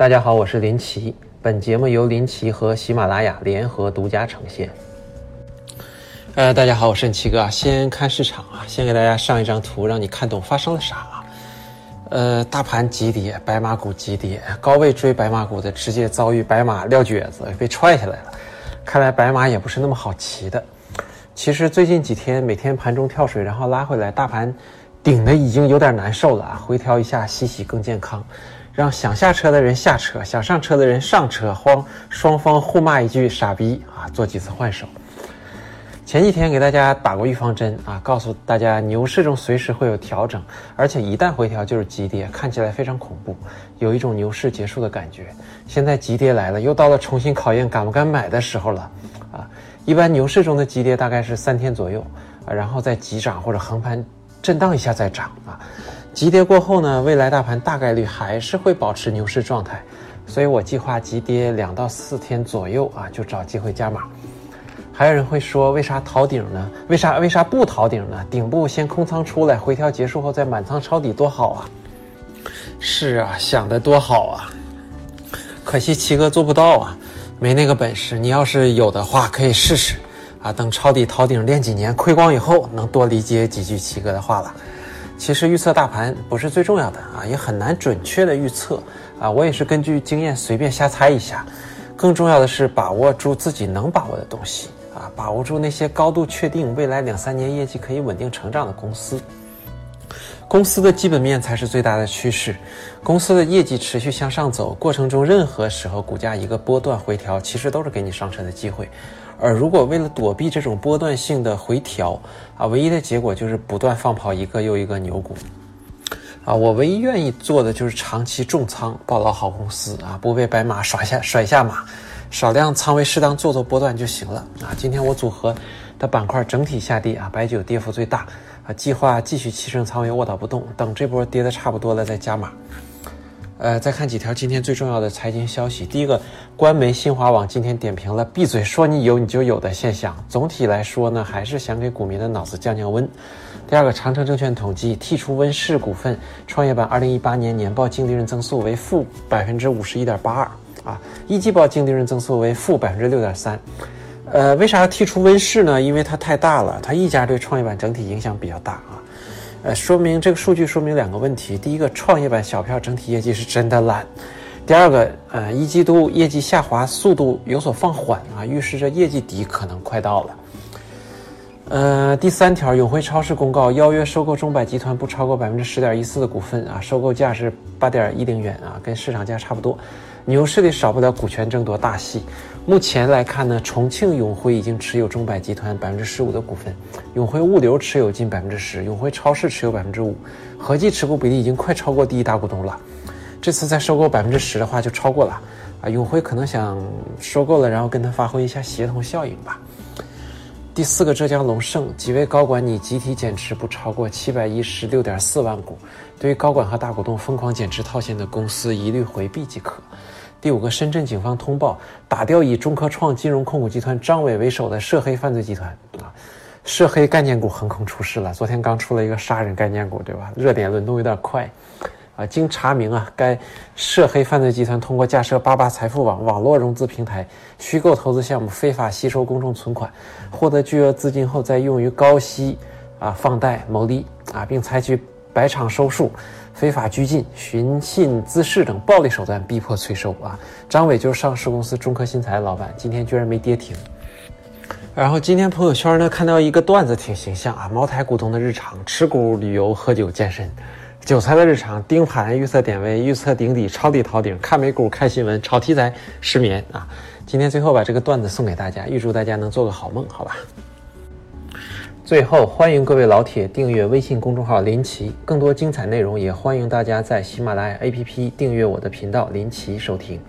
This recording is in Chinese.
大家好，我是林奇。本节目由林奇和喜马拉雅联合独家呈现。呃，大家好，我是奇哥。先看市场啊，先给大家上一张图，让你看懂发生了啥啊。呃，大盘急跌，白马股急跌，高位追白马股的直接遭遇白马撂蹶子，被踹下来了。看来白马也不是那么好骑的。其实最近几天每天盘中跳水，然后拉回来，大盘顶的已经有点难受了啊，回调一下洗洗更健康。让想下车的人下车，想上车的人上车，慌双方互骂一句“傻逼”啊，做几次换手。前几天给大家打过预防针啊，告诉大家牛市中随时会有调整，而且一旦回调就是急跌，看起来非常恐怖，有一种牛市结束的感觉。现在急跌来了，又到了重新考验敢不敢买的时候了啊！一般牛市中的急跌大概是三天左右啊，然后再急涨或者横盘震荡一下再涨啊。急跌过后呢，未来大盘大概率还是会保持牛市状态，所以我计划急跌两到四天左右啊，就找机会加码。还有人会说，为啥逃顶呢？为啥为啥不逃顶呢？顶部先空仓出来，回调结束后再满仓抄底多好啊！是啊，想的多好啊，可惜七哥做不到啊，没那个本事。你要是有的话，可以试试啊。等抄底逃顶练几年，亏光以后，能多理解几句七哥的话了。其实预测大盘不是最重要的啊，也很难准确的预测啊。我也是根据经验随便瞎猜一下。更重要的是把握住自己能把握的东西啊，把握住那些高度确定未来两三年业绩可以稳定成长的公司。公司的基本面才是最大的趋势，公司的业绩持续向上走过程中，任何时候股价一个波段回调，其实都是给你上车的机会。而如果为了躲避这种波段性的回调，啊，唯一的结果就是不断放跑一个又一个牛股，啊，我唯一愿意做的就是长期重仓抱牢好公司，啊，不被白马甩下甩下马，少量仓位适当做做波段就行了，啊，今天我组合的板块整体下跌，啊，白酒跌幅最大，啊，计划继续七成仓位卧倒不动，等这波跌的差不多了再加码。呃，再看几条今天最重要的财经消息。第一个，官媒新华网今天点评了“闭嘴说你有你就有”的现象。总体来说呢，还是想给股民的脑子降降温。第二个，长城证券统计剔除温氏股份创业板二零一八年年报净利润增速为负百分之五十一点八二啊，一季报净利润增速为负百分之六点三。呃，为啥要剔除温氏呢？因为它太大了，它一家对创业板整体影响比较大啊。呃，说明这个数据说明两个问题：第一个，创业板小票整体业绩是真的烂；第二个，呃，一季度业绩下滑速度有所放缓啊，预示着业绩底可能快到了。呃，第三条，永辉超市公告邀约收购中百集团不超过百分之十点一四的股份啊，收购价是八点一零元啊，跟市场价差不多。牛市里少不了股权争夺大戏。目前来看呢，重庆永辉已经持有中百集团百分之十五的股份，永辉物流持有近百分之十，永辉超市持有百分之五，合计持股比例已经快超过第一大股东了。这次再收购百分之十的话，就超过了。啊，永辉可能想收购了，然后跟他发挥一下协同效应吧。第四个，浙江龙盛几位高管拟集体减持不超过七百一十六点四万股，对于高管和大股东疯狂减持套现的公司，一律回避即可。第五个，深圳警方通报打掉以中科创金融控股集团张伟为首的涉黑犯罪集团啊，涉黑概念股横空出世了。昨天刚出了一个杀人概念股，对吧？热点轮动有点快啊。经查明啊，该涉黑犯罪集团通过架设八八财富网网络融资平台、虚构投资项目，非法吸收公众存款，获得巨额资金后，再用于高息啊放贷牟利啊，并采取百场收数。非法拘禁、寻衅滋事等暴力手段逼迫催收啊！张伟就是上市公司中科新材的老板，今天居然没跌停。然后今天朋友圈呢看到一个段子挺形象啊，茅台股东的日常：持股、旅游、喝酒、健身；韭菜的日常：盯盘、预测点位、预测顶底、抄底逃顶、看美股、看新闻、炒题材、失眠啊！今天最后把这个段子送给大家，预祝大家能做个好梦，好吧？最后，欢迎各位老铁订阅微信公众号“林奇”，更多精彩内容也欢迎大家在喜马拉雅 APP 订阅我的频道“林奇”收听。